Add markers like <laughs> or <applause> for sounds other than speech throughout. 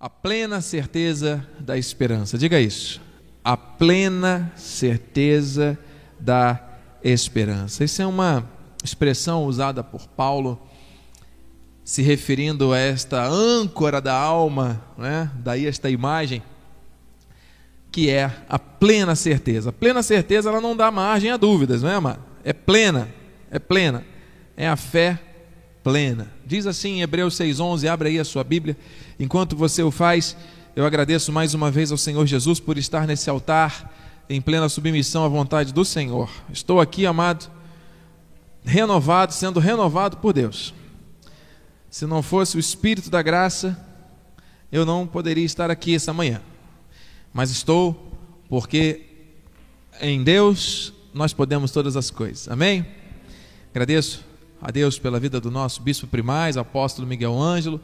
A plena certeza da esperança. Diga isso. A plena certeza da esperança. Isso é uma expressão usada por Paulo se referindo a esta âncora da alma, né? Daí esta imagem que é a plena certeza. A plena certeza ela não dá margem a dúvidas, não é, amado? É plena, é plena. É a fé plena. Diz assim em Hebreus 6,11, abre aí a sua Bíblia. Enquanto você o faz, eu agradeço mais uma vez ao Senhor Jesus por estar nesse altar em plena submissão à vontade do Senhor. Estou aqui, amado, renovado, sendo renovado por Deus. Se não fosse o Espírito da graça, eu não poderia estar aqui essa manhã. Mas estou porque em Deus nós podemos todas as coisas. Amém? Agradeço a Deus pela vida do nosso bispo primaz, apóstolo Miguel Ângelo,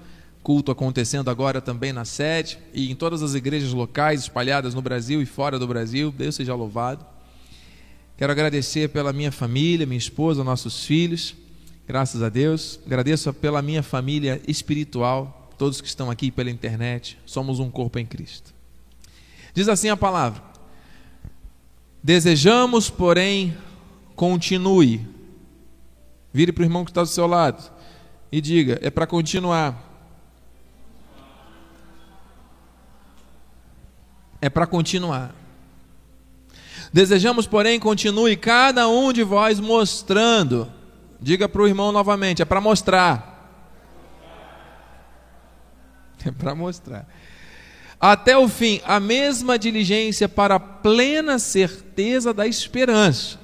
culto acontecendo agora também na sede e em todas as igrejas locais espalhadas no Brasil e fora do Brasil. Deus seja louvado. Quero agradecer pela minha família, minha esposa, nossos filhos. Graças a Deus. Agradeço pela minha família espiritual, todos que estão aqui pela internet. Somos um corpo em Cristo. Diz assim a palavra: Desejamos, porém, continue Vire para o irmão que está do seu lado e diga: é para continuar. É para continuar. Desejamos, porém, continue cada um de vós mostrando. Diga para o irmão novamente: é para mostrar. <laughs> É para mostrar. Até o fim, a mesma diligência para a plena certeza da esperança.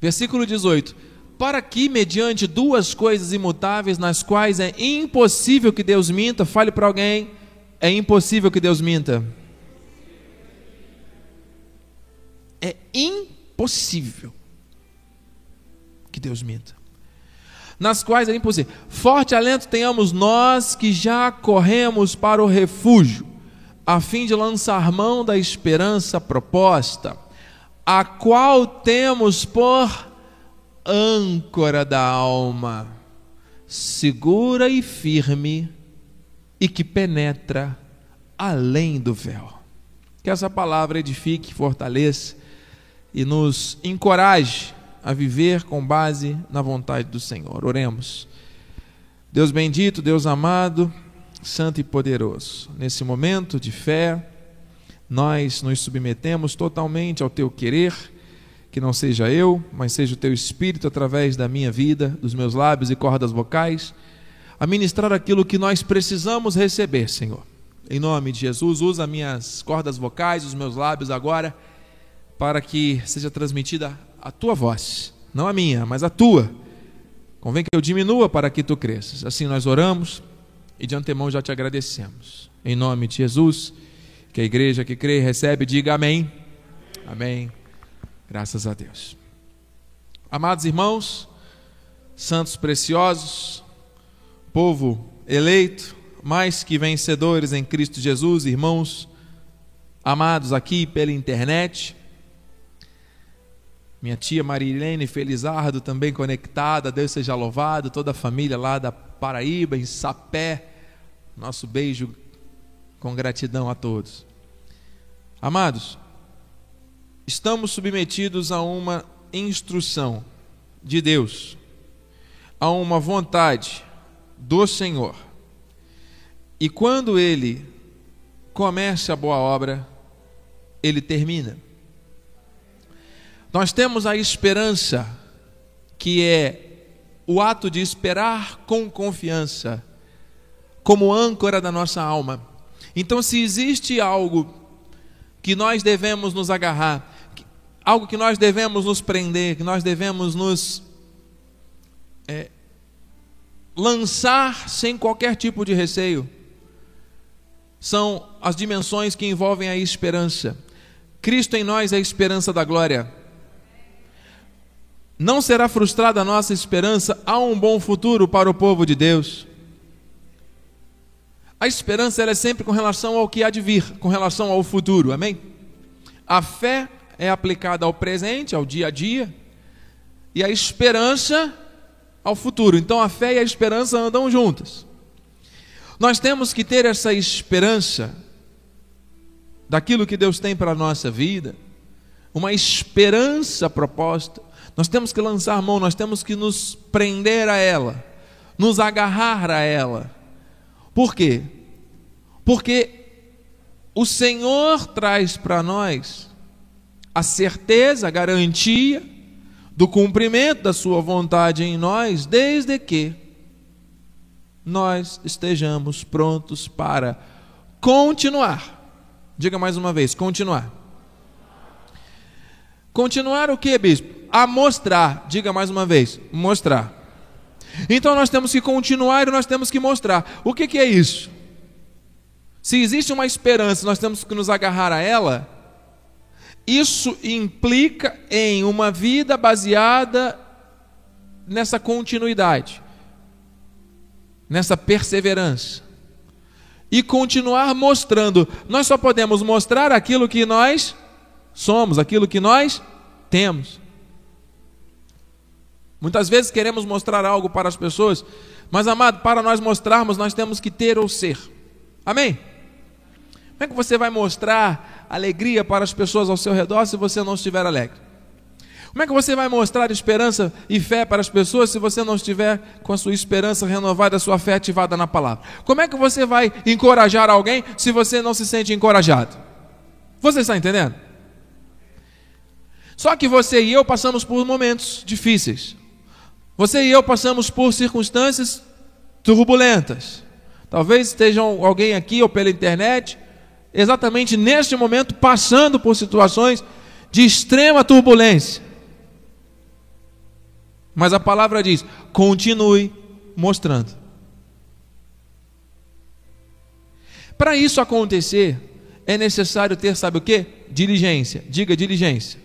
Versículo 18 para que, mediante duas coisas imutáveis, nas quais é impossível que Deus minta, fale para alguém: é impossível que Deus minta. É impossível que Deus minta. Nas quais é impossível. Forte alento tenhamos nós que já corremos para o refúgio, a fim de lançar mão da esperança proposta, a qual temos por âncora da alma, segura e firme e que penetra além do véu. Que essa palavra edifique, fortaleça e nos encoraje a viver com base na vontade do Senhor. Oremos. Deus bendito, Deus amado, santo e poderoso, nesse momento de fé, nós nos submetemos totalmente ao teu querer que não seja eu, mas seja o teu espírito através da minha vida, dos meus lábios e cordas vocais, a ministrar aquilo que nós precisamos receber, Senhor. Em nome de Jesus, usa minhas cordas vocais, os meus lábios agora, para que seja transmitida a tua voz, não a minha, mas a tua. Convém que eu diminua para que tu cresças. Assim nós oramos e de antemão já te agradecemos. Em nome de Jesus, que a igreja que crê e recebe, diga amém. Amém. Graças a Deus. Amados irmãos, santos preciosos, povo eleito, mais que vencedores em Cristo Jesus, irmãos amados aqui pela internet, minha tia Marilene Felizardo também conectada, Deus seja louvado, toda a família lá da Paraíba, em Sapé, nosso beijo com gratidão a todos. Amados, estamos submetidos a uma instrução de Deus, a uma vontade do Senhor. E quando ele começa a boa obra, ele termina. Nós temos a esperança, que é o ato de esperar com confiança, como âncora da nossa alma. Então, se existe algo que nós devemos nos agarrar, algo que nós devemos nos prender, que nós devemos nos é, lançar sem qualquer tipo de receio. São as dimensões que envolvem a esperança. Cristo em nós é a esperança da glória. Não será frustrada a nossa esperança, há um bom futuro para o povo de Deus. A esperança é sempre com relação ao que há de vir, com relação ao futuro, amém? A fé é aplicada ao presente, ao dia a dia, e a esperança ao futuro. Então a fé e a esperança andam juntas. Nós temos que ter essa esperança daquilo que Deus tem para a nossa vida, uma esperança proposta. Nós temos que lançar mão, nós temos que nos prender a ela, nos agarrar a ela. Por quê? Porque o Senhor traz para nós a certeza, a garantia do cumprimento da Sua vontade em nós, desde que nós estejamos prontos para continuar. Diga mais uma vez, continuar. Continuar o que, bispo? A mostrar. Diga mais uma vez, mostrar. Então nós temos que continuar e nós temos que mostrar. O que, que é isso? Se existe uma esperança, nós temos que nos agarrar a ela. Isso implica em uma vida baseada nessa continuidade, nessa perseverança. E continuar mostrando. Nós só podemos mostrar aquilo que nós somos, aquilo que nós temos. Muitas vezes queremos mostrar algo para as pessoas, mas amado, para nós mostrarmos, nós temos que ter ou ser. Amém? Como é que você vai mostrar alegria para as pessoas ao seu redor se você não estiver alegre? Como é que você vai mostrar esperança e fé para as pessoas se você não estiver com a sua esperança renovada, a sua fé ativada na palavra? Como é que você vai encorajar alguém se você não se sente encorajado? Você está entendendo? Só que você e eu passamos por momentos difíceis. Você e eu passamos por circunstâncias turbulentas. Talvez estejam alguém aqui ou pela internet exatamente neste momento passando por situações de extrema turbulência. Mas a palavra diz: continue mostrando. Para isso acontecer, é necessário ter, sabe o que? Diligência. Diga diligência.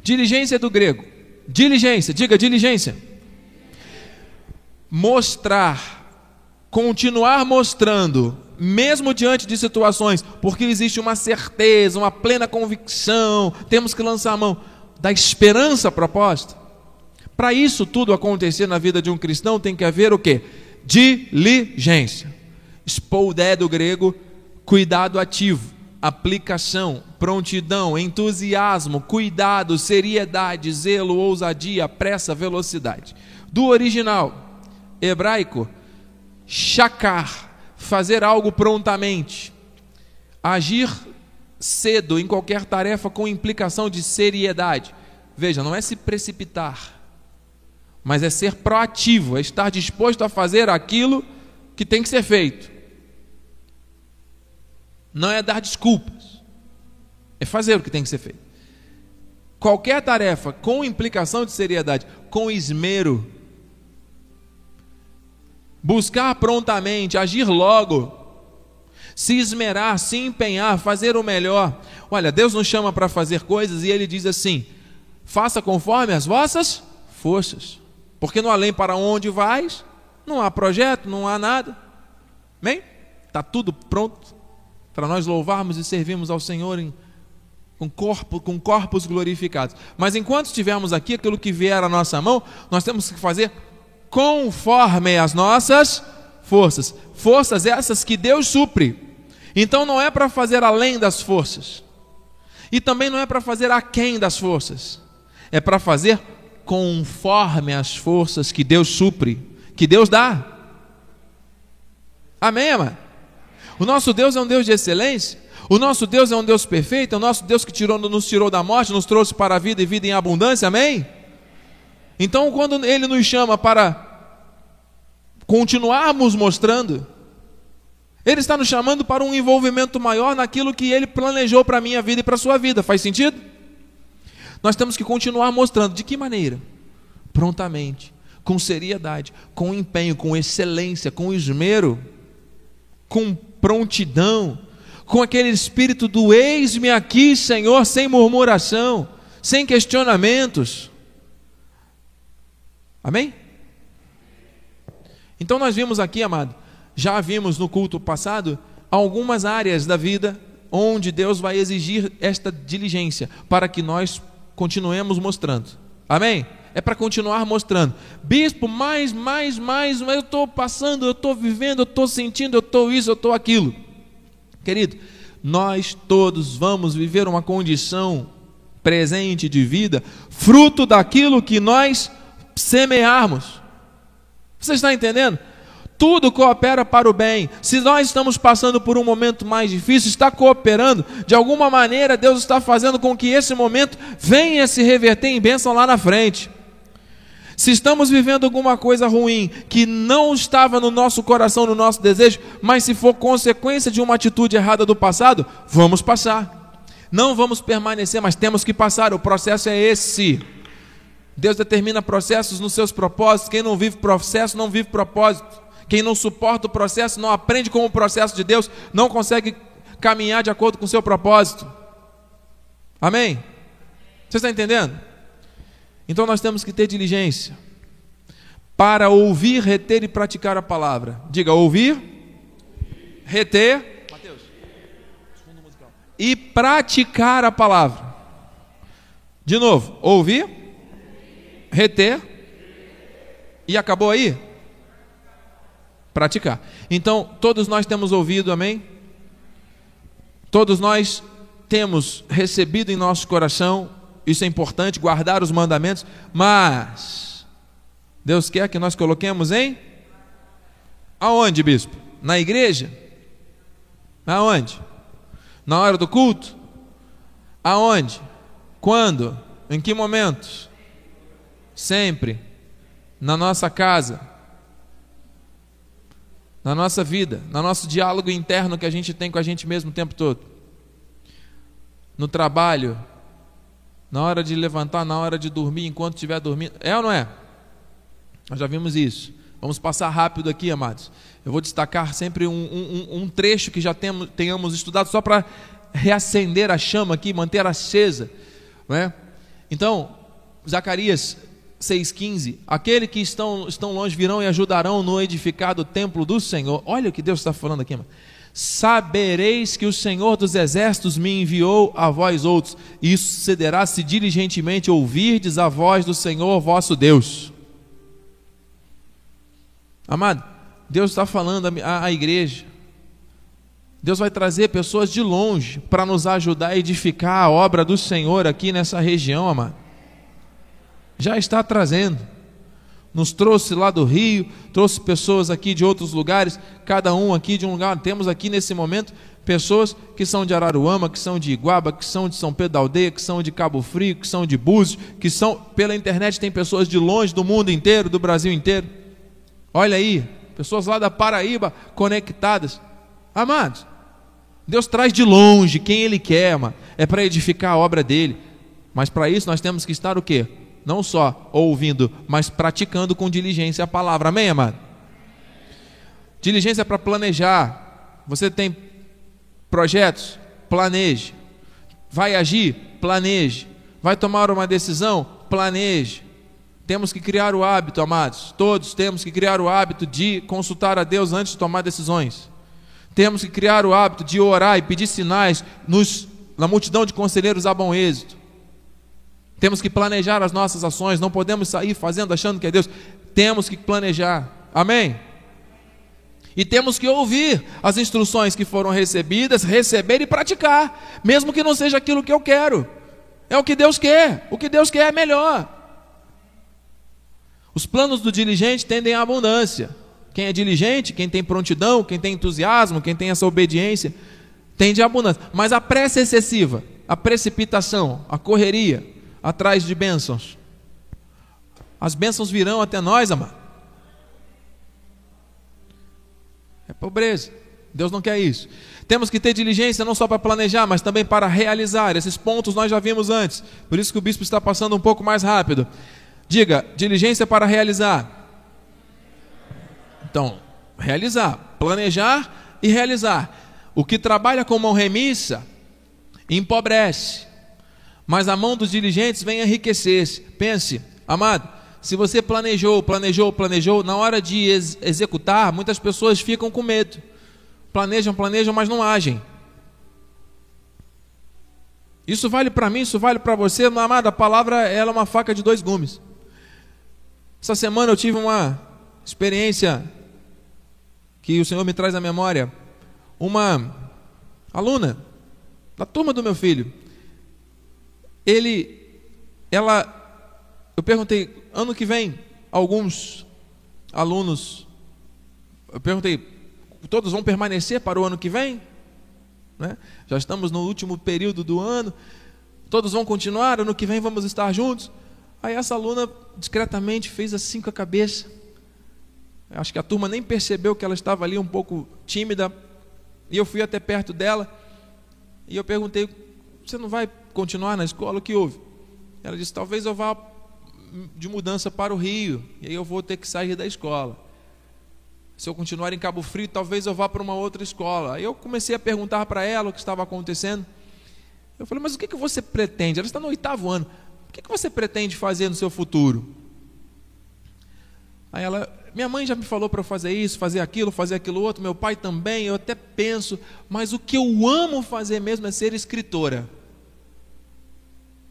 Diligência do grego. Diligência, diga diligência. Mostrar, continuar mostrando mesmo diante de situações, porque existe uma certeza, uma plena convicção, temos que lançar a mão da esperança proposta. Para isso tudo acontecer na vida de um cristão, tem que haver o que? Diligência. Spoudé do grego, cuidado ativo, aplicação, prontidão, entusiasmo, cuidado, seriedade, zelo, ousadia, pressa, velocidade. Do original hebraico, chacar, fazer algo prontamente, agir cedo em qualquer tarefa com implicação de seriedade. Veja, não é se precipitar, mas é ser proativo, é estar disposto a fazer aquilo que tem que ser feito. Não é dar desculpas, é fazer o que tem que ser feito. Qualquer tarefa com implicação de seriedade, com esmero, buscar prontamente, agir logo, se esmerar, se empenhar, fazer o melhor. Olha, Deus nos chama para fazer coisas e Ele diz assim: faça conforme as vossas forças, porque no além para onde vais, não há projeto, não há nada. Bem, está tudo pronto para nós louvarmos e servirmos ao Senhor em, com, corpo, com corpos glorificados. Mas enquanto estivermos aqui, aquilo que vier à nossa mão, nós temos que fazer conforme as nossas forças. Forças essas que Deus supre. Então não é para fazer além das forças. E também não é para fazer aquém das forças. É para fazer conforme as forças que Deus supre, que Deus dá. Amém, amado? O nosso Deus é um Deus de excelência. O nosso Deus é um Deus perfeito. É o nosso Deus que tirou, nos tirou da morte, nos trouxe para a vida e vida em abundância. Amém? Então, quando Ele nos chama para continuarmos mostrando, Ele está nos chamando para um envolvimento maior naquilo que Ele planejou para a minha vida e para a sua vida. Faz sentido? Nós temos que continuar mostrando. De que maneira? Prontamente, com seriedade, com empenho, com excelência, com esmero, com prontidão, com aquele espírito do eis-me aqui, Senhor, sem murmuração, sem questionamentos. Amém? Então nós vimos aqui, amado, já vimos no culto passado, algumas áreas da vida onde Deus vai exigir esta diligência para que nós continuemos mostrando. Amém? É para continuar mostrando. Bispo, mais, mais, mais, mas eu estou passando, eu estou vivendo, eu estou sentindo, eu estou isso, eu estou aquilo. Querido, nós todos vamos viver uma condição presente de vida, fruto daquilo que nós semearmos. Você está entendendo? Tudo coopera para o bem. Se nós estamos passando por um momento mais difícil, está cooperando. De alguma maneira, Deus está fazendo com que esse momento venha se reverter em bênção lá na frente. Se estamos vivendo alguma coisa ruim que não estava no nosso coração, no nosso desejo, mas se for consequência de uma atitude errada do passado, vamos passar. Não vamos permanecer, mas temos que passar. O processo é esse. Deus determina processos nos seus propósitos. Quem não vive processo, não vive propósito. Quem não suporta o processo, não aprende com o processo de Deus, não consegue caminhar de acordo com o seu propósito. Amém? Você está entendendo? Então nós temos que ter diligência para ouvir, reter e praticar a palavra. Diga, ouvir, reter Mateus. e praticar a palavra. De novo, ouvir, reter e acabou aí? praticar. Então, todos nós temos ouvido, amém? Todos nós temos recebido em nosso coração, isso é importante, guardar os mandamentos, mas Deus quer que nós coloquemos em aonde, bispo? Na igreja? Aonde? Na hora do culto? Aonde? Quando? Em que momentos? Sempre. Na nossa casa na nossa vida, no nosso diálogo interno que a gente tem com a gente mesmo o tempo todo. No trabalho, na hora de levantar, na hora de dormir, enquanto estiver dormindo. É ou não é? Nós já vimos isso. Vamos passar rápido aqui, amados. Eu vou destacar sempre um, um, um trecho que já temos, tenhamos estudado, só para reacender a chama aqui, manter acesa. Não é? Então, Zacarias 6,15: Aquele que estão, estão longe virão e ajudarão no edificado templo do Senhor. Olha o que Deus está falando aqui, mano. Sabereis que o Senhor dos exércitos me enviou a vós outros. Isso sucederá se diligentemente ouvirdes a voz do Senhor vosso Deus. Amado, Deus está falando à igreja. Deus vai trazer pessoas de longe para nos ajudar a edificar a obra do Senhor aqui nessa região, amado já está trazendo. Nos trouxe lá do Rio, trouxe pessoas aqui de outros lugares, cada um aqui de um lugar. Temos aqui nesse momento pessoas que são de Araruama, que são de Iguaba, que são de São Pedro da Aldeia, que são de Cabo Frio, que são de Búzios, que são pela internet tem pessoas de longe do mundo inteiro, do Brasil inteiro. Olha aí, pessoas lá da Paraíba conectadas. Amados, Deus traz de longe quem Ele quer, mano. é para edificar a obra dele. Mas para isso nós temos que estar o quê? Não só ouvindo, mas praticando com diligência a palavra. Amém, amado? Diligência para planejar. Você tem projetos? Planeje. Vai agir? Planeje. Vai tomar uma decisão? Planeje. Temos que criar o hábito, amados. Todos temos que criar o hábito de consultar a Deus antes de tomar decisões. Temos que criar o hábito de orar e pedir sinais nos, na multidão de conselheiros a bom êxito. Temos que planejar as nossas ações, não podemos sair fazendo achando que é Deus. Temos que planejar. Amém? E temos que ouvir as instruções que foram recebidas, receber e praticar, mesmo que não seja aquilo que eu quero. É o que Deus quer. O que Deus quer é melhor. Os planos do diligente tendem à abundância. Quem é diligente, quem tem prontidão, quem tem entusiasmo, quem tem essa obediência, tende à abundância. Mas a pressa excessiva, a precipitação, a correria, atrás de bênçãos. As bênçãos virão até nós, amado. É pobreza. Deus não quer isso. Temos que ter diligência não só para planejar, mas também para realizar. Esses pontos nós já vimos antes. Por isso que o bispo está passando um pouco mais rápido. Diga, diligência para realizar. Então, realizar, planejar e realizar. O que trabalha com mão remissa empobrece mas a mão dos diligentes vem enriquecer-se. Pense, amado, se você planejou, planejou, planejou, na hora de ex executar, muitas pessoas ficam com medo. Planejam, planejam, mas não agem. Isso vale para mim, isso vale para você, amado. A palavra ela é uma faca de dois gumes. Essa semana eu tive uma experiência que o Senhor me traz à memória. Uma aluna da turma do meu filho. Ele, ela, eu perguntei, ano que vem, alguns alunos, eu perguntei, todos vão permanecer para o ano que vem? Né? Já estamos no último período do ano, todos vão continuar, ano que vem vamos estar juntos. Aí essa aluna discretamente fez assim com a cabeça. Acho que a turma nem percebeu que ela estava ali um pouco tímida. E eu fui até perto dela e eu perguntei: Você não vai continuar na escola? O que houve? Ela disse: Talvez eu vá de mudança para o Rio e aí eu vou ter que sair da escola. Se eu continuar em Cabo Frio, talvez eu vá para uma outra escola. Aí eu comecei a perguntar para ela o que estava acontecendo. Eu falei: Mas o que, que você pretende? Ela está no oitavo ano. O que, que você pretende fazer no seu futuro? Aí ela, minha mãe já me falou para fazer isso, fazer aquilo, fazer aquilo outro, meu pai também, eu até penso, mas o que eu amo fazer mesmo é ser escritora.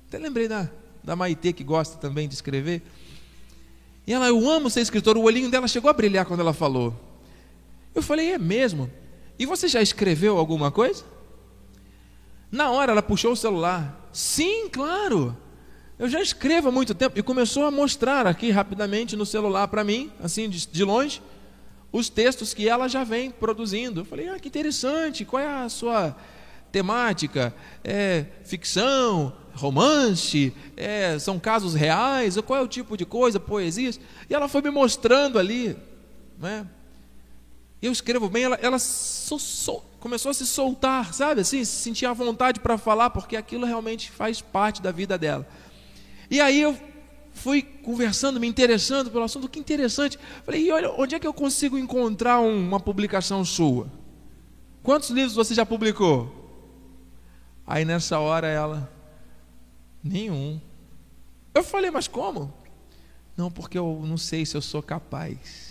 Até lembrei da, da Maitê que gosta também de escrever. E ela, eu amo ser escritora, o olhinho dela chegou a brilhar quando ela falou. Eu falei, é mesmo? E você já escreveu alguma coisa? Na hora ela puxou o celular. Sim, claro. Eu já escrevo há muito tempo e começou a mostrar aqui rapidamente no celular para mim, assim de, de, longe, os textos que ela já vem produzindo. Eu falei, ah, que interessante, qual é a sua temática? É ficção, romance, é, são casos reais, qual é o tipo de coisa, poesias? E ela foi me mostrando ali, né? Eu escrevo bem, ela, ela so, so, começou a se soltar, sabe assim, sentia a vontade para falar, porque aquilo realmente faz parte da vida dela. E aí eu fui conversando, me interessando pelo assunto, que interessante. Falei, e olha, onde é que eu consigo encontrar uma publicação sua? Quantos livros você já publicou? Aí nessa hora ela, nenhum. Eu falei, mas como? Não, porque eu não sei se eu sou capaz.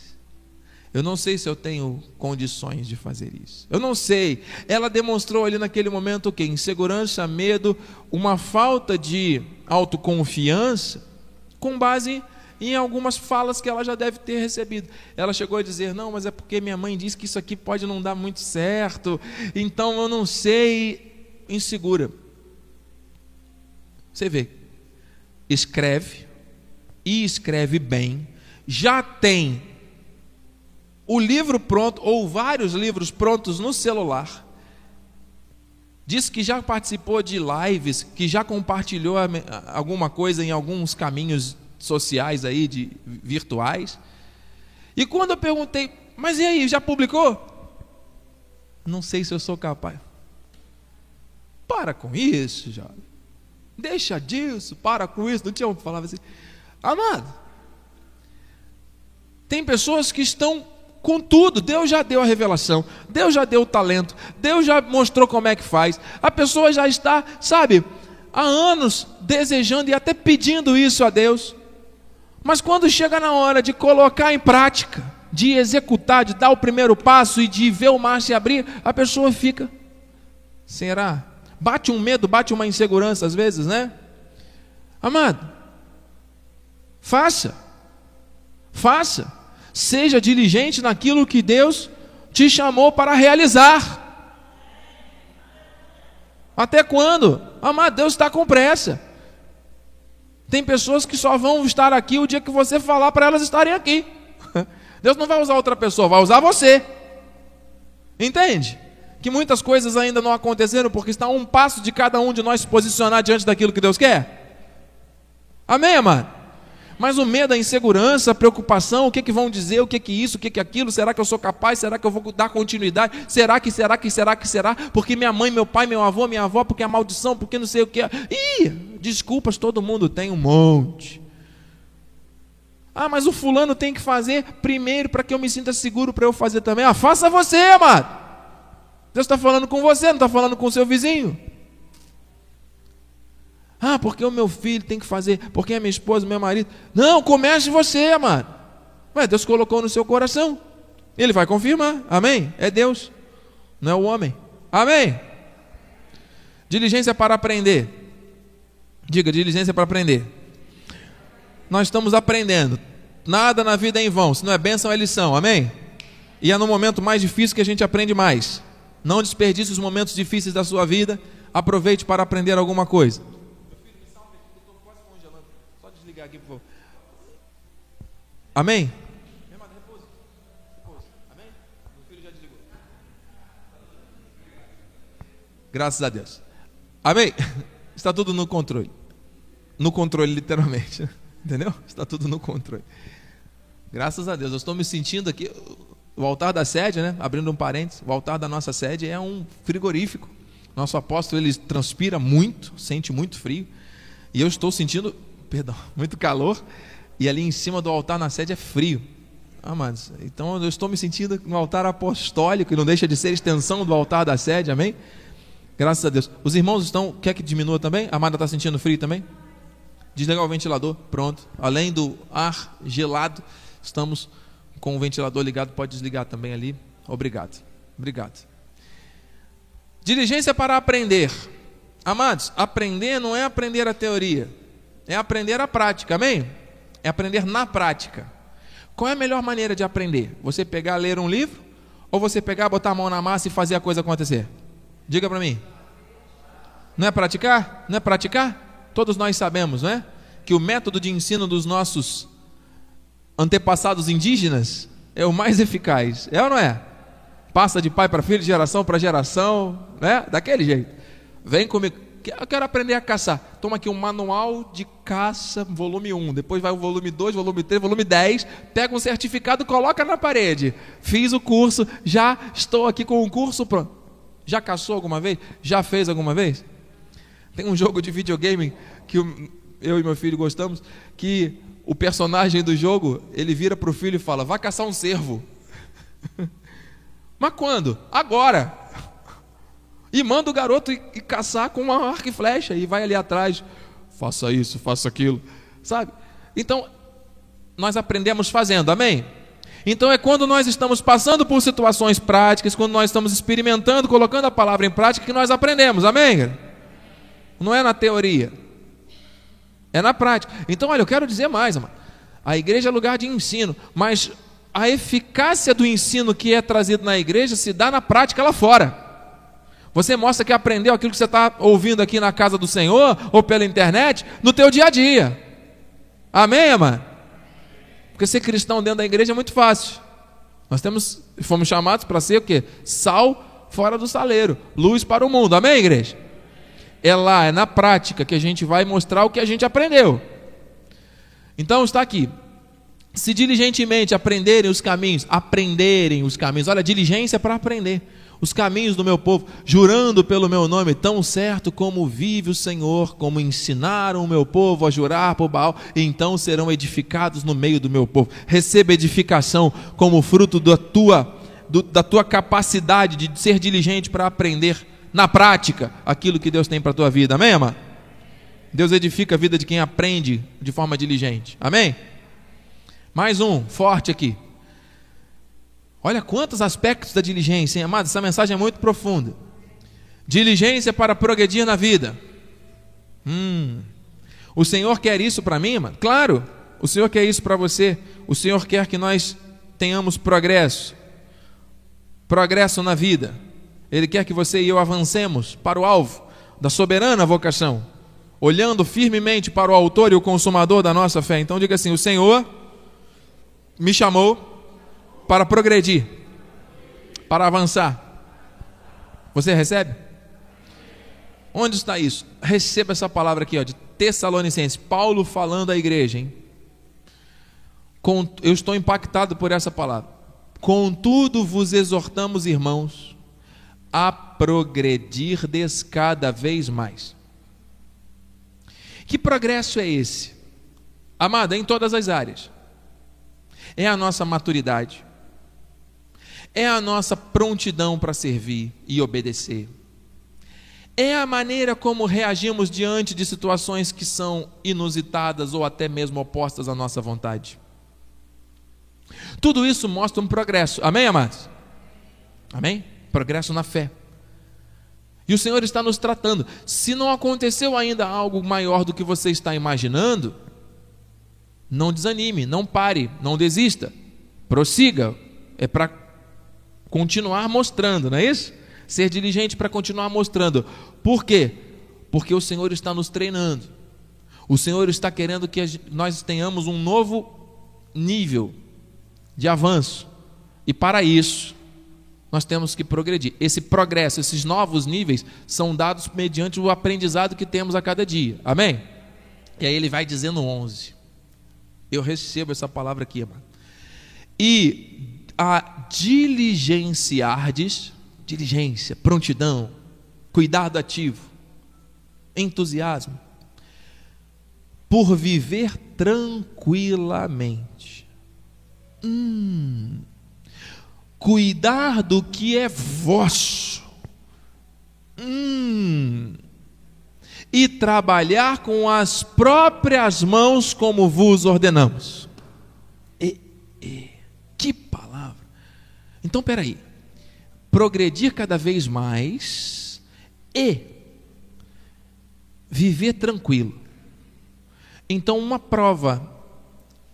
Eu não sei se eu tenho condições de fazer isso. Eu não sei. Ela demonstrou ali naquele momento o que? Insegurança, medo, uma falta de autoconfiança, com base em algumas falas que ela já deve ter recebido. Ela chegou a dizer: Não, mas é porque minha mãe disse que isso aqui pode não dar muito certo, então eu não sei. Insegura. Você vê, escreve, e escreve bem, já tem o livro pronto, ou vários livros prontos no celular. Diz que já participou de lives, que já compartilhou alguma coisa em alguns caminhos sociais aí, de virtuais. E quando eu perguntei, mas e aí, já publicou? Não sei se eu sou capaz. Para com isso, jovem. Deixa disso, para com isso. Não tinha uma palavra assim. Amado, tem pessoas que estão Contudo, Deus já deu a revelação, Deus já deu o talento, Deus já mostrou como é que faz. A pessoa já está, sabe, há anos desejando e até pedindo isso a Deus. Mas quando chega na hora de colocar em prática, de executar, de dar o primeiro passo e de ver o mar se abrir, a pessoa fica. Será? Bate um medo, bate uma insegurança às vezes, né? Amado, faça. Faça. Seja diligente naquilo que Deus te chamou para realizar. Até quando? Amado, Deus está com pressa. Tem pessoas que só vão estar aqui o dia que você falar para elas estarem aqui. <laughs> Deus não vai usar outra pessoa, vai usar você. Entende? Que muitas coisas ainda não aconteceram porque está um passo de cada um de nós se posicionar diante daquilo que Deus quer. Amém, amado? Mas o medo, a insegurança, a preocupação, o que, que vão dizer, o que, que isso, o que, que aquilo, será que eu sou capaz, será que eu vou dar continuidade, será que, será que, será que, será, porque minha mãe, meu pai, meu avô, minha avó, porque a maldição, porque não sei o que. Ih, desculpas, todo mundo tem um monte. Ah, mas o fulano tem que fazer primeiro para que eu me sinta seguro para eu fazer também. Ah, faça você, amado. Deus está falando com você, não está falando com o seu vizinho. Ah, porque o meu filho tem que fazer, porque a minha esposa, meu marido. Não, comece você, amado. Ué, Deus colocou no seu coração. Ele vai confirmar. Amém? É Deus, não é o homem. Amém? Diligência para aprender. Diga, diligência para aprender. Nós estamos aprendendo. Nada na vida é em vão. Se não é bênção, é lição. Amém? E é no momento mais difícil que a gente aprende mais. Não desperdice os momentos difíceis da sua vida. Aproveite para aprender alguma coisa. Amém? Graças a Deus. Amém? <laughs> Está tudo no controle. No controle, literalmente. <laughs> Entendeu? Está tudo no controle. Graças a Deus. Eu estou me sentindo aqui. O altar da sede, né? Abrindo um parênteses, o altar da nossa sede é um frigorífico. Nosso apóstolo ele transpira muito, sente muito frio. E eu estou sentindo, <laughs> perdão, muito calor. E ali em cima do altar na sede é frio. Amados, então eu estou me sentindo no altar apostólico, e não deixa de ser extensão do altar da sede, amém? Graças a Deus. Os irmãos estão. Quer que diminua também? A Amada está sentindo frio também? Desligar o ventilador. Pronto. Além do ar gelado, estamos com o ventilador ligado. Pode desligar também ali. Obrigado. Obrigado. Diligência para aprender. Amados, aprender não é aprender a teoria, é aprender a prática, amém? É aprender na prática. Qual é a melhor maneira de aprender? Você pegar, ler um livro? Ou você pegar, botar a mão na massa e fazer a coisa acontecer? Diga para mim. Não é praticar? Não é praticar? Todos nós sabemos, não é? Que o método de ensino dos nossos antepassados indígenas é o mais eficaz. É ou não é? Passa de pai para filho, de geração para geração, né? Daquele jeito. Vem comigo. Eu quero aprender a caçar. Toma aqui um manual de caça, volume 1. Depois vai o volume 2, volume 3, volume 10. Pega um certificado, coloca na parede. Fiz o curso, já estou aqui com o curso pronto. Já caçou alguma vez? Já fez alguma vez? Tem um jogo de videogame que eu e meu filho gostamos, que o personagem do jogo, ele vira para o filho e fala: "Vai caçar um cervo". <laughs> Mas quando? Agora. E manda o garoto ir caçar com uma arco e flecha e vai ali atrás. Faça isso, faça aquilo, sabe? Então, nós aprendemos fazendo, amém? Então é quando nós estamos passando por situações práticas, quando nós estamos experimentando, colocando a palavra em prática, que nós aprendemos, amém? Não é na teoria, é na prática. Então, olha, eu quero dizer mais, amado. a igreja é lugar de ensino, mas a eficácia do ensino que é trazido na igreja se dá na prática lá fora. Você mostra que aprendeu aquilo que você está ouvindo aqui na casa do Senhor ou pela internet no teu dia a dia. Amém, amado? Porque ser cristão dentro da igreja é muito fácil. Nós temos, fomos chamados para ser o quê? Sal fora do saleiro, luz para o mundo. Amém, igreja? É lá, é na prática que a gente vai mostrar o que a gente aprendeu. Então está aqui. Se diligentemente aprenderem os caminhos, aprenderem os caminhos. Olha, diligência para aprender os caminhos do meu povo, jurando pelo meu nome, tão certo como vive o Senhor, como ensinaram o meu povo a jurar por Baal, então serão edificados no meio do meu povo. Receba edificação como fruto da tua, do, da tua capacidade de ser diligente para aprender na prática aquilo que Deus tem para a tua vida. Amém, amado? Deus edifica a vida de quem aprende de forma diligente. Amém? Mais um, forte aqui. Olha quantos aspectos da diligência, hein, amado? Essa mensagem é muito profunda. Diligência para progredir na vida. Hum. O Senhor quer isso para mim, mano? Claro, o Senhor quer isso para você. O Senhor quer que nós tenhamos progresso. Progresso na vida. Ele quer que você e eu avancemos para o alvo da soberana vocação, olhando firmemente para o autor e o consumador da nossa fé. Então diga assim: o Senhor me chamou para progredir, para avançar. Você recebe? Onde está isso? Receba essa palavra aqui, ó, de Tessalonicenses. Paulo falando à igreja, hein? Eu estou impactado por essa palavra. Contudo, vos exortamos, irmãos, a progredirdes cada vez mais. Que progresso é esse? Amada, em todas as áreas. É a nossa maturidade é a nossa prontidão para servir e obedecer. É a maneira como reagimos diante de situações que são inusitadas ou até mesmo opostas à nossa vontade. Tudo isso mostra um progresso. Amém, amados? Amém? Progresso na fé. E o Senhor está nos tratando. Se não aconteceu ainda algo maior do que você está imaginando, Não desanime, não pare, não desista. Prossiga. É para continuar mostrando, não é isso? Ser diligente para continuar mostrando. Por quê? Porque o Senhor está nos treinando. O Senhor está querendo que nós tenhamos um novo nível de avanço. E para isso, nós temos que progredir. Esse progresso, esses novos níveis, são dados mediante o aprendizado que temos a cada dia. Amém? E aí ele vai dizendo 11. Eu recebo essa palavra aqui, mano. E a diligenciardes, diligência, prontidão, cuidado ativo, entusiasmo, por viver tranquilamente. Hum, cuidar do que é vosso. Hum, e trabalhar com as próprias mãos como vos ordenamos. E, e, que palavra! Então, peraí. Progredir cada vez mais e viver tranquilo. Então, uma prova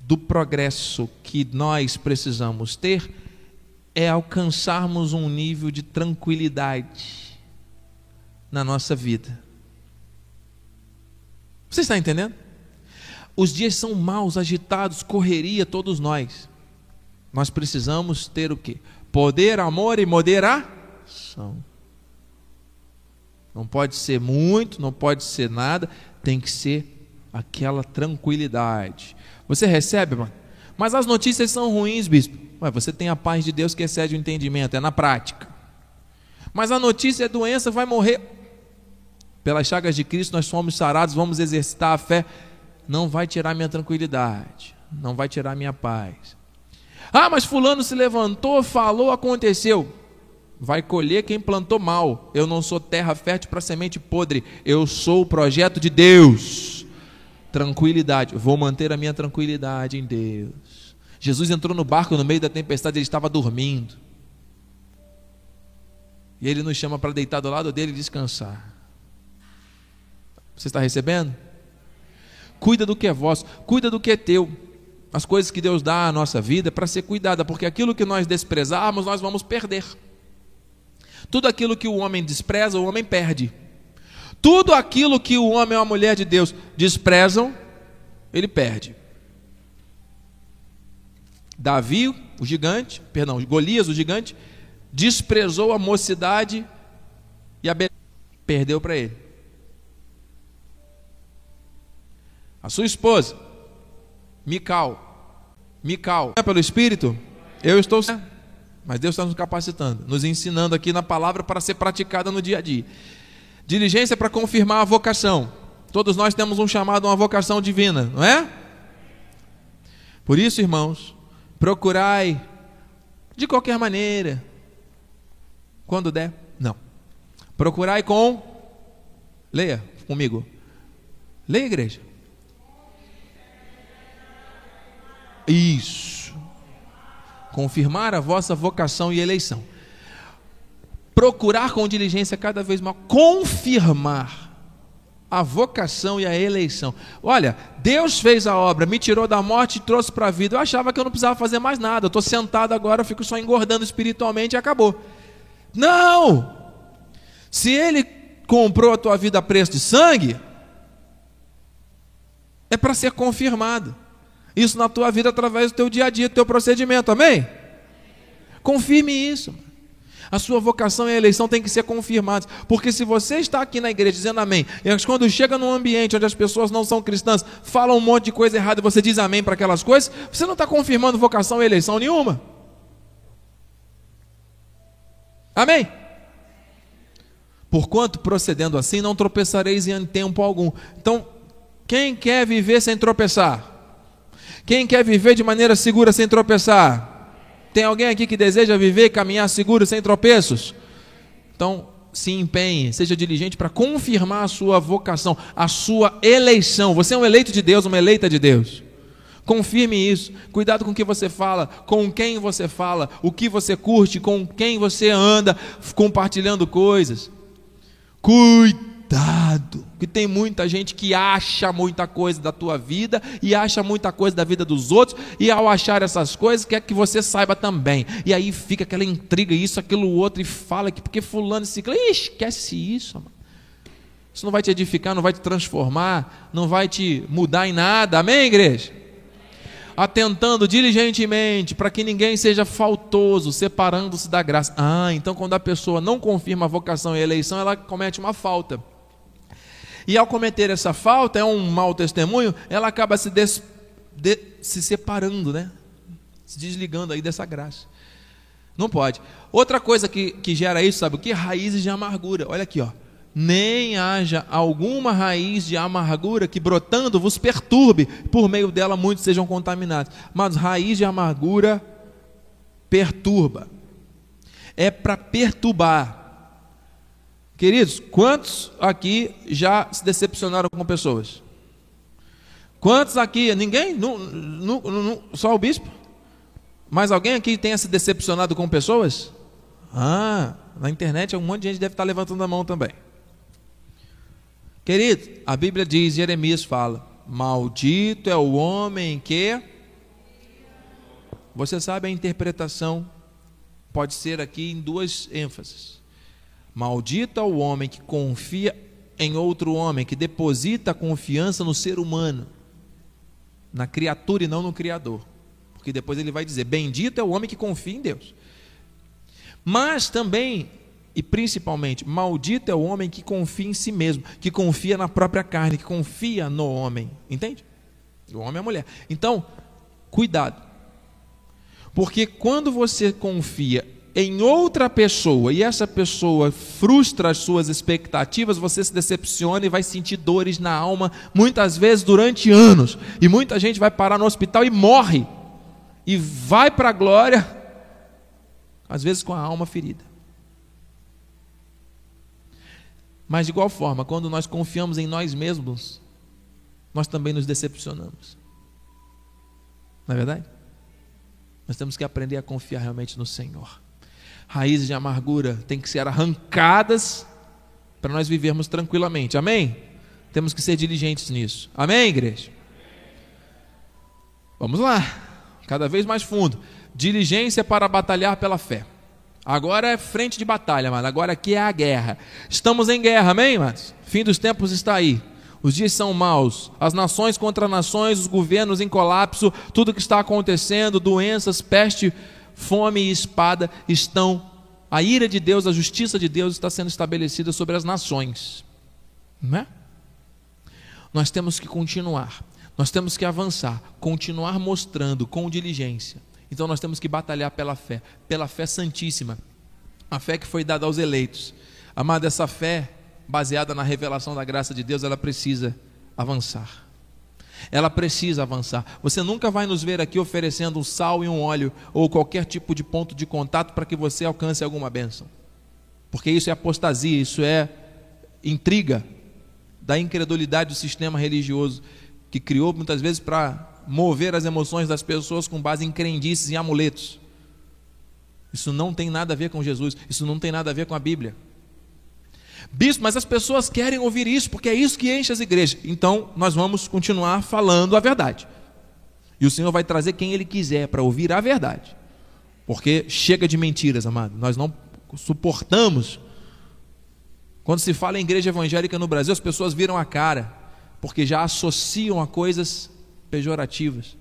do progresso que nós precisamos ter é alcançarmos um nível de tranquilidade na nossa vida. Você está entendendo? Os dias são maus, agitados, correria, todos nós. Nós precisamos ter o quê? Poder, amor e moderação. Não pode ser muito, não pode ser nada, tem que ser aquela tranquilidade. Você recebe, mano? Mas as notícias são ruins, bispo. Ué, você tem a paz de Deus que excede o entendimento, é na prática. Mas a notícia é doença, vai morrer. Pelas chagas de Cristo nós fomos sarados, vamos exercitar a fé. Não vai tirar minha tranquilidade, não vai tirar minha paz. Ah, mas fulano se levantou, falou, aconteceu. Vai colher quem plantou mal. Eu não sou terra fértil para semente podre. Eu sou o projeto de Deus. Tranquilidade. Vou manter a minha tranquilidade em Deus. Jesus entrou no barco no meio da tempestade, ele estava dormindo. E ele nos chama para deitar do lado dele e descansar. Você está recebendo? Cuida do que é vosso, cuida do que é teu. As coisas que Deus dá à nossa vida para ser cuidada, porque aquilo que nós desprezarmos, nós vamos perder. Tudo aquilo que o homem despreza, o homem perde. Tudo aquilo que o homem ou a mulher de Deus desprezam, ele perde. Davi, o gigante, perdão, Golias, o gigante, desprezou a mocidade e a beleza, perdeu para ele. A sua esposa, Mical, Mical, é pelo Espírito, eu estou mas Deus está nos capacitando, nos ensinando aqui na palavra para ser praticada no dia a dia. Diligência para confirmar a vocação. Todos nós temos um chamado, uma vocação divina, não é? Por isso, irmãos, procurai de qualquer maneira, quando der, não. Procurai com, leia comigo, leia, igreja. Isso. Confirmar a vossa vocação e eleição. Procurar com diligência cada vez mais. Confirmar a vocação e a eleição. Olha, Deus fez a obra, me tirou da morte e trouxe para a vida. Eu achava que eu não precisava fazer mais nada. Eu estou sentado agora, eu fico só engordando espiritualmente e acabou. Não! Se Ele comprou a tua vida a preço de sangue, é para ser confirmado isso na tua vida através do teu dia a dia, do teu procedimento, amém? Confirme isso. A sua vocação e a eleição tem que ser confirmadas. Porque se você está aqui na igreja dizendo amém, e quando chega num ambiente onde as pessoas não são cristãs, falam um monte de coisa errada e você diz amém para aquelas coisas, você não está confirmando vocação e eleição nenhuma. Amém? Porquanto, procedendo assim, não tropeçareis em tempo algum. Então, quem quer viver sem tropeçar? Quem quer viver de maneira segura sem tropeçar? Tem alguém aqui que deseja viver caminhar seguro sem tropeços? Então, se empenhe, seja diligente para confirmar a sua vocação, a sua eleição. Você é um eleito de Deus, uma eleita de Deus. Confirme isso. Cuidado com o que você fala, com quem você fala, o que você curte, com quem você anda compartilhando coisas. Cuidado cuidado, que tem muita gente que acha muita coisa da tua vida e acha muita coisa da vida dos outros, e ao achar essas coisas, quer que você saiba também. E aí fica aquela intriga, isso, aquilo, outro, e fala que porque fulano se esquece isso, mano. Isso não vai te edificar, não vai te transformar, não vai te mudar em nada. Amém, igreja? Atentando diligentemente para que ninguém seja faltoso, separando-se da graça. Ah, então quando a pessoa não confirma a vocação e a eleição, ela comete uma falta. E ao cometer essa falta, é um mau testemunho, ela acaba se, des, de, se separando, né? Se desligando aí dessa graça. Não pode. Outra coisa que, que gera isso, sabe o que? Raízes de amargura. Olha aqui, ó nem haja alguma raiz de amargura que brotando vos perturbe, por meio dela muitos sejam contaminados. Mas raiz de amargura perturba. É para perturbar. Queridos, quantos aqui já se decepcionaram com pessoas? Quantos aqui? Ninguém? Só o bispo? Mas alguém aqui tenha se decepcionado com pessoas? Ah, na internet um monte de gente deve estar levantando a mão também. Querido, a Bíblia diz, Jeremias fala: Maldito é o homem que. Você sabe a interpretação pode ser aqui em duas ênfases. Maldito é o homem que confia em outro homem, que deposita confiança no ser humano, na criatura e não no Criador. Porque depois ele vai dizer: Bendito é o homem que confia em Deus. Mas também e principalmente, maldito é o homem que confia em si mesmo, que confia na própria carne, que confia no homem. Entende? O homem é a mulher. Então, cuidado. Porque quando você confia em outra pessoa e essa pessoa frustra as suas expectativas, você se decepciona e vai sentir dores na alma, muitas vezes durante anos. E muita gente vai parar no hospital e morre. E vai para a glória, às vezes com a alma ferida. Mas de igual forma, quando nós confiamos em nós mesmos, nós também nos decepcionamos. Não é verdade? Nós temos que aprender a confiar realmente no Senhor. Raízes de amargura têm que ser arrancadas para nós vivermos tranquilamente. Amém? Temos que ser diligentes nisso. Amém, igreja? Vamos lá. Cada vez mais fundo. Diligência para batalhar pela fé. Agora é frente de batalha, mano. Agora aqui é a guerra. Estamos em guerra, amém, mas Fim dos tempos está aí. Os dias são maus. As nações contra nações, os governos em colapso, tudo que está acontecendo, doenças, peste, fome e espada estão. A ira de Deus, a justiça de Deus está sendo estabelecida sobre as nações. Não é? Nós temos que continuar. Nós temos que avançar, continuar mostrando com diligência então nós temos que batalhar pela fé, pela fé santíssima, a fé que foi dada aos eleitos. Amada, essa fé baseada na revelação da graça de Deus, ela precisa avançar. Ela precisa avançar. Você nunca vai nos ver aqui oferecendo um sal e um óleo ou qualquer tipo de ponto de contato para que você alcance alguma bênção. Porque isso é apostasia, isso é intriga da incredulidade do sistema religioso que criou muitas vezes para mover as emoções das pessoas com base em crendices e amuletos. Isso não tem nada a ver com Jesus, isso não tem nada a ver com a Bíblia. Bispo, mas as pessoas querem ouvir isso, porque é isso que enche as igrejas. Então, nós vamos continuar falando a verdade. E o Senhor vai trazer quem Ele quiser para ouvir a verdade. Porque chega de mentiras, amado. Nós não suportamos. Quando se fala em igreja evangélica no Brasil, as pessoas viram a cara, porque já associam a coisas pejorativas.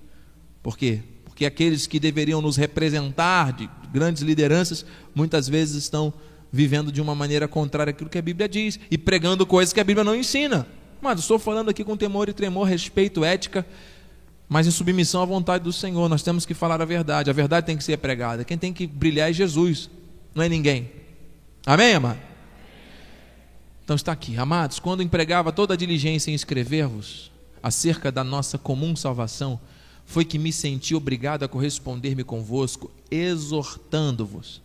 Por quê? Porque aqueles que deveriam nos representar de grandes lideranças, muitas vezes estão vivendo de uma maneira contrária àquilo que a Bíblia diz e pregando coisas que a Bíblia não ensina. Mas estou falando aqui com temor e tremor, respeito, ética, mas em submissão à vontade do Senhor. Nós temos que falar a verdade. A verdade tem que ser pregada. Quem tem que brilhar é Jesus, não é ninguém. Amém, amado? Então está aqui, amados, quando empregava toda a diligência em escrever-vos, acerca da nossa comum salvação, foi que me senti obrigado a corresponder-me convosco, exortando-vos,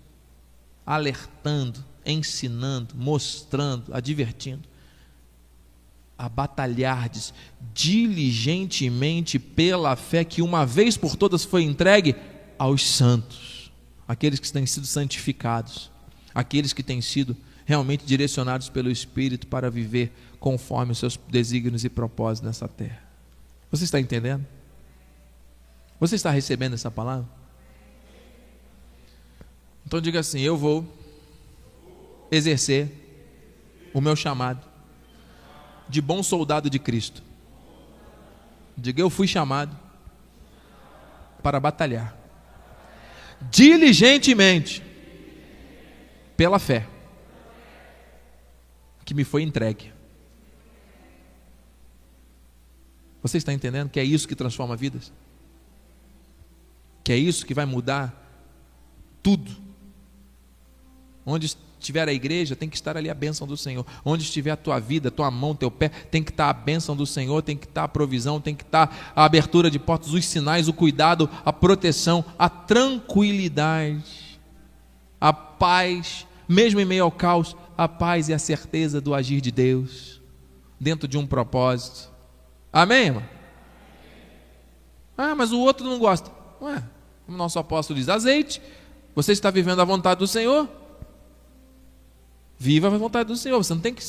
alertando, ensinando, mostrando, advertindo, a batalhardes diligentemente pela fé que uma vez por todas foi entregue aos santos, aqueles que têm sido santificados, aqueles que têm sido realmente direcionados pelo Espírito para viver conforme os seus desígnios e propósitos nessa terra. Você está entendendo? Você está recebendo essa palavra? Então diga assim: Eu vou exercer o meu chamado de bom soldado de Cristo. Diga: Eu fui chamado para batalhar diligentemente pela fé que me foi entregue. Você está entendendo que é isso que transforma vidas? Que é isso que vai mudar tudo. Onde estiver a igreja, tem que estar ali a bênção do Senhor. Onde estiver a tua vida, tua mão, teu pé, tem que estar a bênção do Senhor, tem que estar a provisão, tem que estar a abertura de portas, os sinais, o cuidado, a proteção, a tranquilidade, a paz, mesmo em meio ao caos, a paz e a certeza do agir de Deus, dentro de um propósito. Amém, irmão? Ah, mas o outro não gosta. Ué, o nosso apóstolo diz, azeite. Você está vivendo a vontade do Senhor? Viva a vontade do Senhor. Você não tem que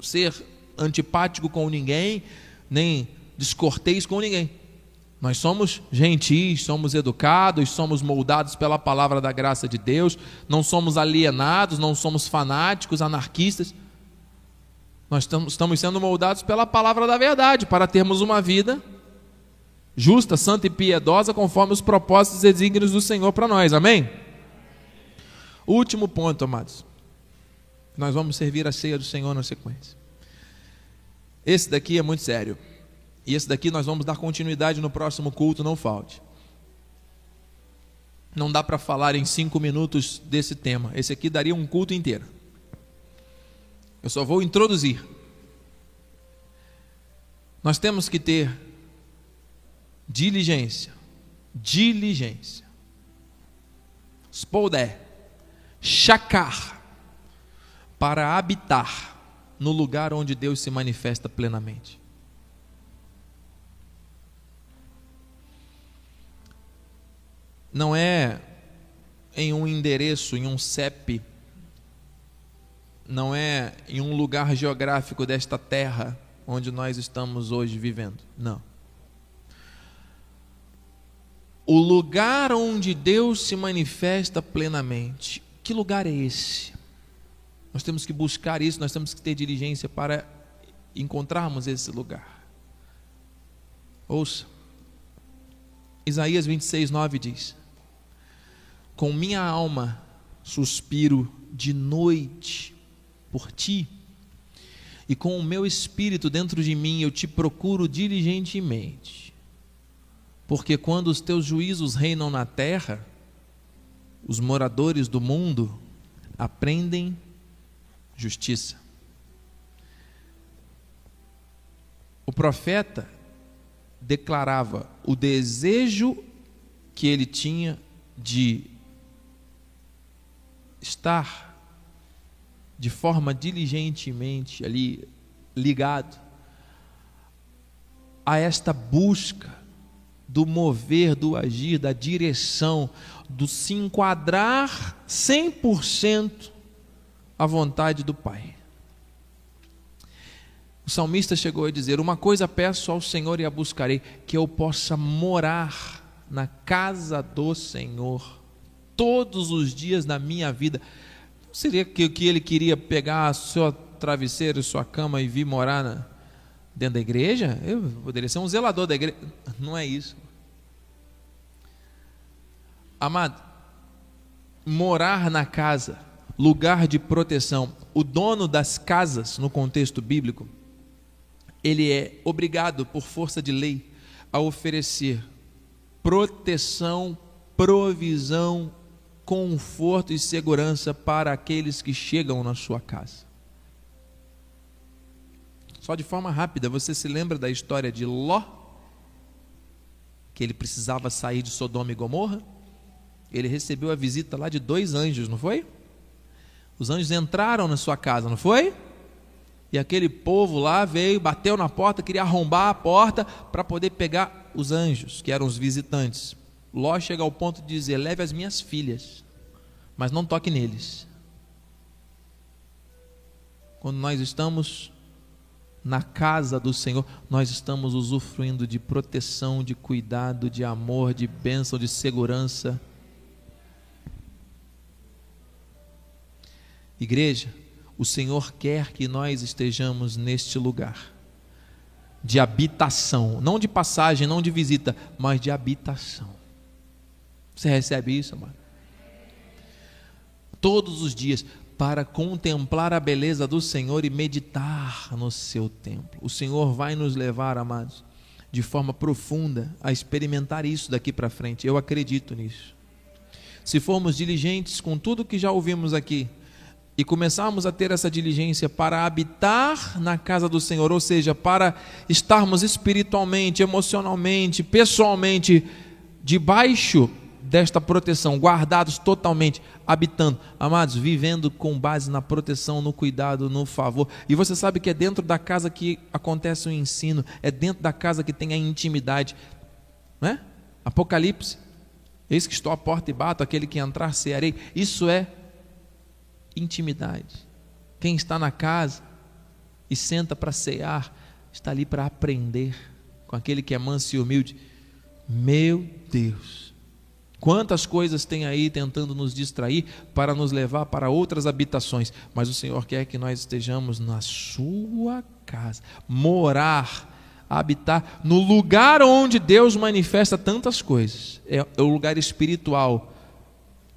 ser antipático com ninguém, nem descortês com ninguém. Nós somos gentis, somos educados, somos moldados pela palavra da graça de Deus, não somos alienados, não somos fanáticos, anarquistas. Nós estamos sendo moldados pela palavra da verdade para termos uma vida justa, santa e piedosa, conforme os propósitos e desígnios do Senhor para nós. Amém? Último ponto, amados. Nós vamos servir a ceia do Senhor na sequência. Esse daqui é muito sério. E esse daqui nós vamos dar continuidade no próximo culto, não falte. Não dá para falar em cinco minutos desse tema. Esse aqui daria um culto inteiro. Eu só vou introduzir. Nós temos que ter diligência. Diligência. Spodé. Chacar para habitar no lugar onde Deus se manifesta plenamente. Não é em um endereço, em um CEP, não é em um lugar geográfico desta terra onde nós estamos hoje vivendo. Não. O lugar onde Deus se manifesta plenamente. Que lugar é esse? Nós temos que buscar isso, nós temos que ter diligência para encontrarmos esse lugar. Ouça. Isaías 26, 9 diz: Com minha alma suspiro de noite por ti, e com o meu espírito dentro de mim eu te procuro diligentemente. Porque quando os teus juízos reinam na terra, os moradores do mundo aprendem justiça. O profeta declarava o desejo que ele tinha de estar de forma diligentemente ali ligado a esta busca do mover, do agir, da direção, do se enquadrar 100% a vontade do Pai. O salmista chegou a dizer: Uma coisa peço ao Senhor e a buscarei, que eu possa morar na casa do Senhor todos os dias da minha vida. Não seria que, que ele queria pegar seu travesseiro, sua cama e vir morar na, dentro da igreja? Eu poderia ser um zelador da igreja. Não é isso. Amado, morar na casa lugar de proteção. O dono das casas, no contexto bíblico, ele é obrigado, por força de lei, a oferecer proteção, provisão, conforto e segurança para aqueles que chegam na sua casa. Só de forma rápida, você se lembra da história de Ló? Que ele precisava sair de Sodoma e Gomorra? Ele recebeu a visita lá de dois anjos, não foi? Os anjos entraram na sua casa, não foi? E aquele povo lá veio, bateu na porta, queria arrombar a porta para poder pegar os anjos, que eram os visitantes. Ló chega ao ponto de dizer: leve as minhas filhas, mas não toque neles. quando nós estamos na casa do Senhor, nós estamos usufruindo de proteção, de cuidado, de amor, de bênção, de segurança. Igreja, o Senhor quer que nós estejamos neste lugar de habitação, não de passagem, não de visita, mas de habitação. Você recebe isso, amado? Todos os dias, para contemplar a beleza do Senhor e meditar no seu templo. O Senhor vai nos levar, amados, de forma profunda a experimentar isso daqui para frente. Eu acredito nisso. Se formos diligentes com tudo que já ouvimos aqui, e começarmos a ter essa diligência para habitar na casa do Senhor, ou seja, para estarmos espiritualmente, emocionalmente, pessoalmente debaixo desta proteção, guardados totalmente, habitando, amados, vivendo com base na proteção, no cuidado, no favor. E você sabe que é dentro da casa que acontece o ensino, é dentro da casa que tem a intimidade, não é? Apocalipse. Eis que estou à porta e bato, aquele que entrar cearei. Isso é intimidade. Quem está na casa e senta para cear, está ali para aprender com aquele que é manso e humilde. Meu Deus, quantas coisas tem aí tentando nos distrair para nos levar para outras habitações, mas o Senhor quer que nós estejamos na Sua casa, morar, habitar no lugar onde Deus manifesta tantas coisas, é, é o lugar espiritual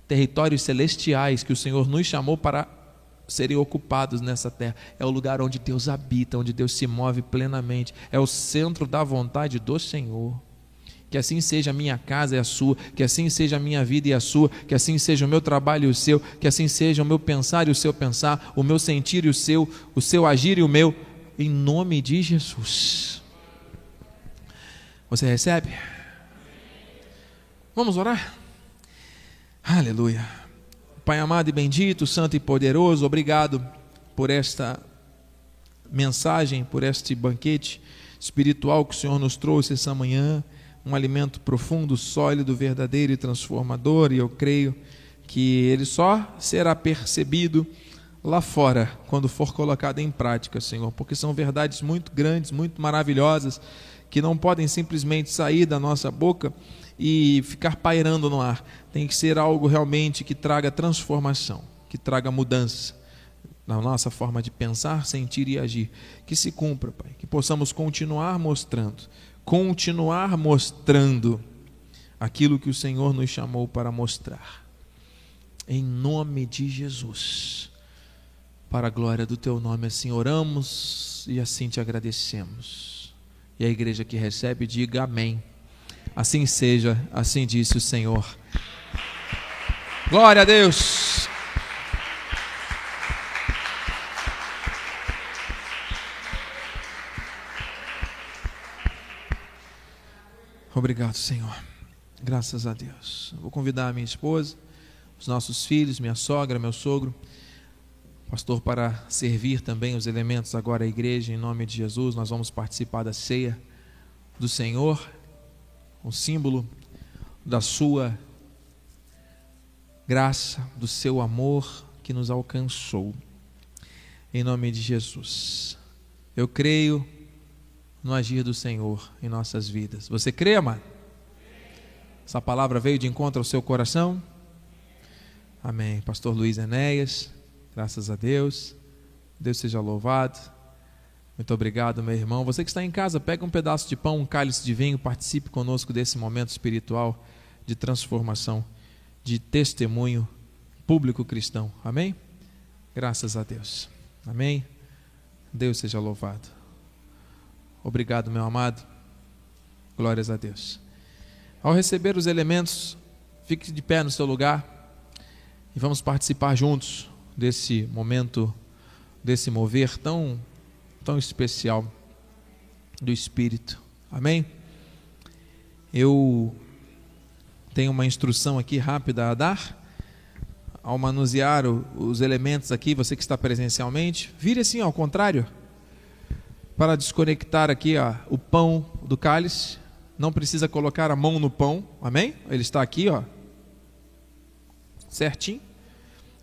territórios celestiais que o Senhor nos chamou para serem ocupados nessa terra. É o lugar onde Deus habita, onde Deus se move plenamente. É o centro da vontade do Senhor. Que assim seja a minha casa e a sua, que assim seja a minha vida e a sua, que assim seja o meu trabalho e o seu, que assim seja o meu pensar e o seu pensar, o meu sentir e o seu, o seu agir e o meu, em nome de Jesus. Você recebe? Vamos orar? Aleluia. Pai amado e bendito, santo e poderoso, obrigado por esta mensagem, por este banquete espiritual que o Senhor nos trouxe essa manhã, um alimento profundo, sólido, verdadeiro e transformador, e eu creio que ele só será percebido lá fora quando for colocado em prática, Senhor, porque são verdades muito grandes, muito maravilhosas, que não podem simplesmente sair da nossa boca e ficar pairando no ar. Tem que ser algo realmente que traga transformação, que traga mudança na nossa forma de pensar, sentir e agir. Que se cumpra, Pai, que possamos continuar mostrando, continuar mostrando aquilo que o Senhor nos chamou para mostrar. Em nome de Jesus. Para a glória do teu nome, assim oramos e assim te agradecemos. E a igreja que recebe, diga amém. Assim seja, assim disse o Senhor. Glória a Deus. Obrigado, Senhor. Graças a Deus. vou convidar a minha esposa, os nossos filhos, minha sogra, meu sogro, pastor, para servir também os elementos agora à igreja, em nome de Jesus. Nós vamos participar da ceia do Senhor um símbolo da sua graça, do seu amor que nos alcançou. Em nome de Jesus. Eu creio no agir do Senhor em nossas vidas. Você crê, amado? Essa palavra veio de encontro ao seu coração? Amém. Pastor Luiz Enéas, graças a Deus. Deus seja louvado. Muito obrigado, meu irmão. Você que está em casa, pega um pedaço de pão, um cálice de vinho, participe conosco desse momento espiritual de transformação, de testemunho público cristão. Amém? Graças a Deus. Amém? Deus seja louvado. Obrigado, meu amado. Glórias a Deus. Ao receber os elementos, fique de pé no seu lugar e vamos participar juntos desse momento, desse mover tão tão especial do Espírito. Amém? Eu tenho uma instrução aqui rápida a dar. Ao manusear os elementos aqui, você que está presencialmente, vire assim ao contrário, para desconectar aqui ó, o pão do cálice. Não precisa colocar a mão no pão, amém? Ele está aqui, ó, certinho.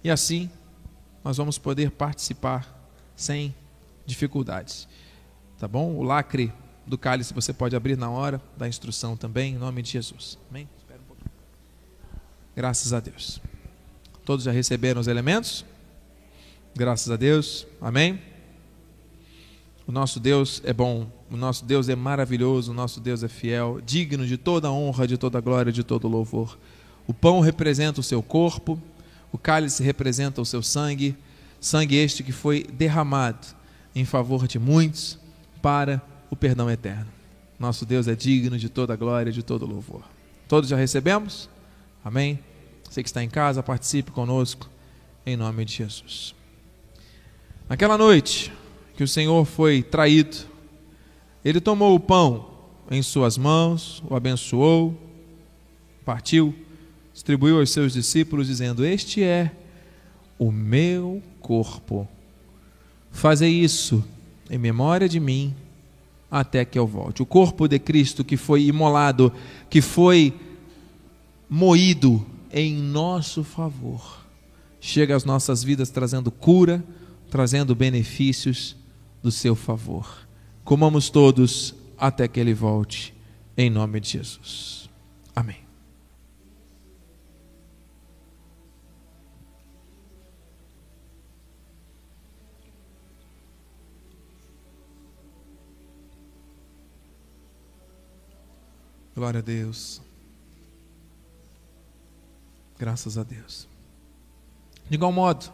E assim nós vamos poder participar sem dificuldades. Tá bom? O lacre do cálice você pode abrir na hora da instrução também, em nome de Jesus. Amém? Graças a Deus. Todos já receberam os elementos? Graças a Deus. Amém? O nosso Deus é bom, o nosso Deus é maravilhoso, o nosso Deus é fiel, digno de toda honra, de toda glória, de todo louvor. O pão representa o seu corpo, o cálice representa o seu sangue, sangue este que foi derramado em favor de muitos para o perdão eterno. Nosso Deus é digno de toda glória, de todo louvor. Todos já recebemos? Amém? Você que está em casa, participe conosco, em nome de Jesus. Naquela noite que o Senhor foi traído, ele tomou o pão em suas mãos, o abençoou, partiu, distribuiu aos seus discípulos, dizendo: Este é o meu corpo. Fazei isso em memória de mim até que eu volte. O corpo de Cristo que foi imolado, que foi moído em nosso favor, chega às nossas vidas trazendo cura, trazendo benefícios do seu favor. Comamos todos até que ele volte, em nome de Jesus. Amém. Glória a Deus. Graças a Deus. De igual modo,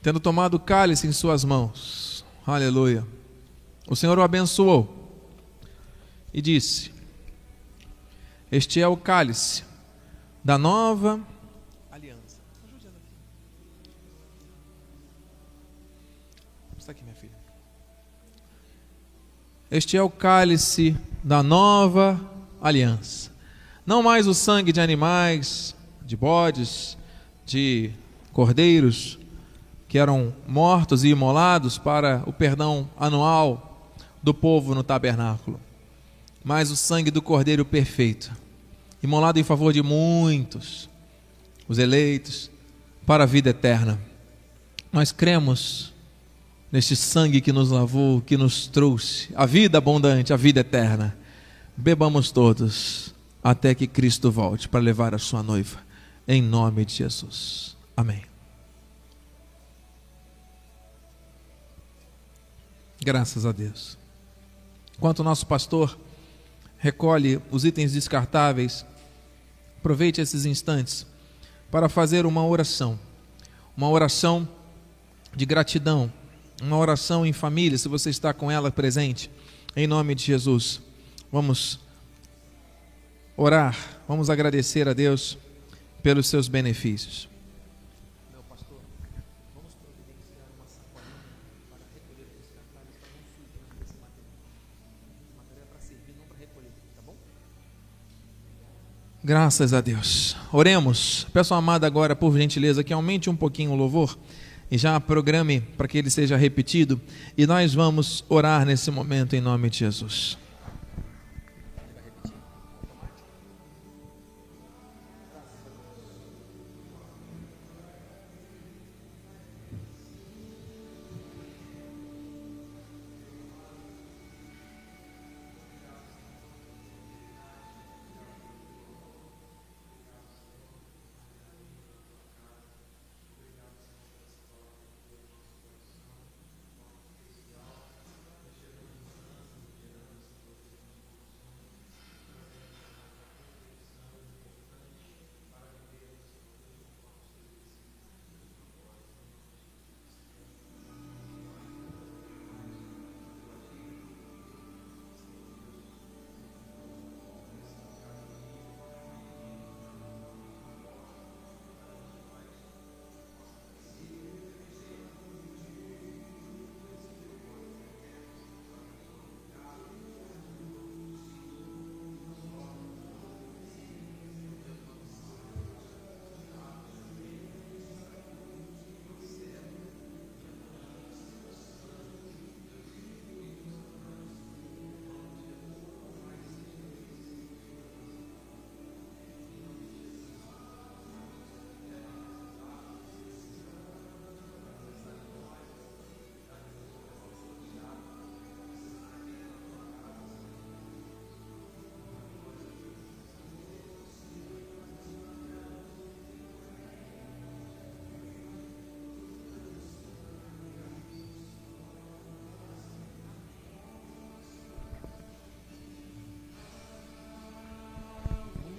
tendo tomado o cálice em suas mãos, aleluia, o Senhor o abençoou e disse: Este é o cálice da nova aliança. Está aqui, minha filha. Este é o cálice da nova aliança. Não mais o sangue de animais, de bodes, de cordeiros que eram mortos e imolados para o perdão anual do povo no tabernáculo, mas o sangue do cordeiro perfeito, imolado em favor de muitos, os eleitos, para a vida eterna. Nós cremos neste sangue que nos lavou, que nos trouxe a vida abundante, a vida eterna. Bebamos todos até que Cristo volte para levar a sua noiva, em nome de Jesus. Amém. Graças a Deus. Enquanto o nosso pastor recolhe os itens descartáveis, aproveite esses instantes para fazer uma oração. Uma oração de gratidão, uma oração em família, se você está com ela presente, em nome de Jesus. Vamos orar, vamos agradecer a Deus pelos seus benefícios. Graças a Deus. Oremos. Peço amado agora, por gentileza, que aumente um pouquinho o louvor e já programe para que ele seja repetido. E nós vamos orar nesse momento em nome de Jesus.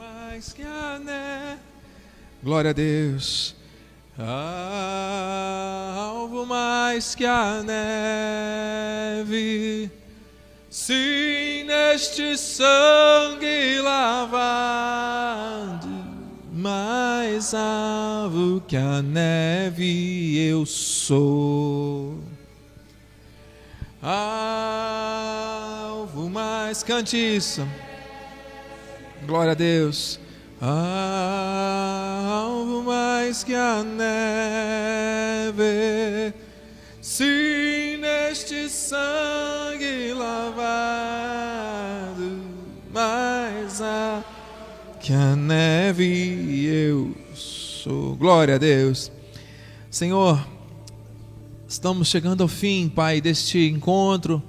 Mais que a neve. Glória a Deus. Alvo mais que a neve. Sim, neste sangue lavado, mais alvo que a neve eu sou. Alvo mais cante isso. Glória a Deus. Alvo mais que a neve. Sim, neste sangue lavado, mais a que a neve eu sou. Glória a Deus. Senhor, estamos chegando ao fim, Pai, deste encontro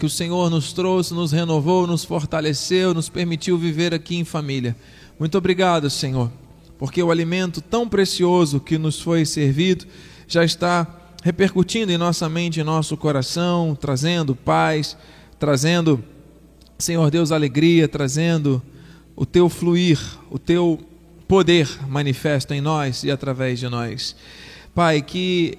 que o Senhor nos trouxe, nos renovou, nos fortaleceu, nos permitiu viver aqui em família. Muito obrigado, Senhor, porque o alimento tão precioso que nos foi servido já está repercutindo em nossa mente, em nosso coração, trazendo paz, trazendo, Senhor Deus, alegria, trazendo o teu fluir, o teu poder manifesto em nós e através de nós. Pai, que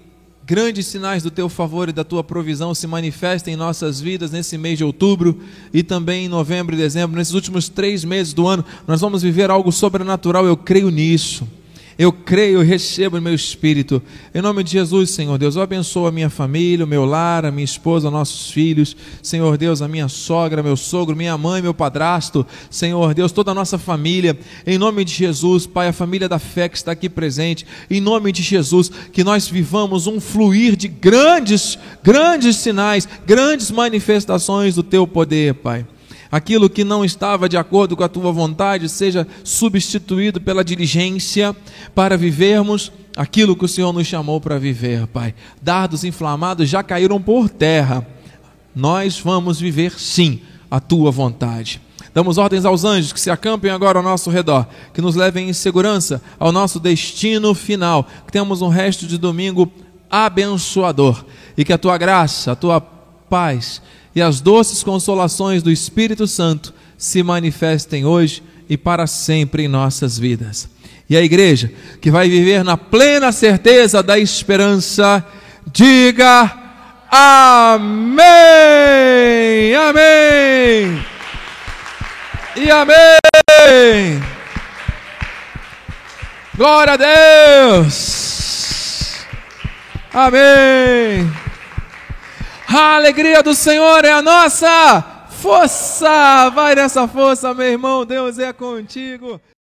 grandes sinais do teu favor e da tua provisão se manifestem em nossas vidas nesse mês de outubro e também em novembro e dezembro, nesses últimos três meses do ano, nós vamos viver algo sobrenatural, eu creio nisso. Eu creio, recebo no meu espírito. Em nome de Jesus, Senhor Deus, eu abençoo a minha família, o meu lar, a minha esposa, nossos filhos. Senhor Deus, a minha sogra, meu sogro, minha mãe, meu padrasto. Senhor Deus, toda a nossa família. Em nome de Jesus, Pai, a família da fé que está aqui presente. Em nome de Jesus, que nós vivamos um fluir de grandes, grandes sinais, grandes manifestações do teu poder, Pai aquilo que não estava de acordo com a tua vontade seja substituído pela diligência para vivermos aquilo que o Senhor nos chamou para viver, Pai. Dardos inflamados já caíram por terra. Nós vamos viver sim a tua vontade. Damos ordens aos anjos que se acampem agora ao nosso redor, que nos levem em segurança ao nosso destino final, que tenhamos um resto de domingo abençoador e que a tua graça, a tua paz e as doces consolações do Espírito Santo se manifestem hoje e para sempre em nossas vidas. E a igreja que vai viver na plena certeza da esperança, diga amém, amém e amém. Glória a Deus. Amém. A alegria do Senhor é a nossa força. Vai nessa força, meu irmão. Deus é contigo.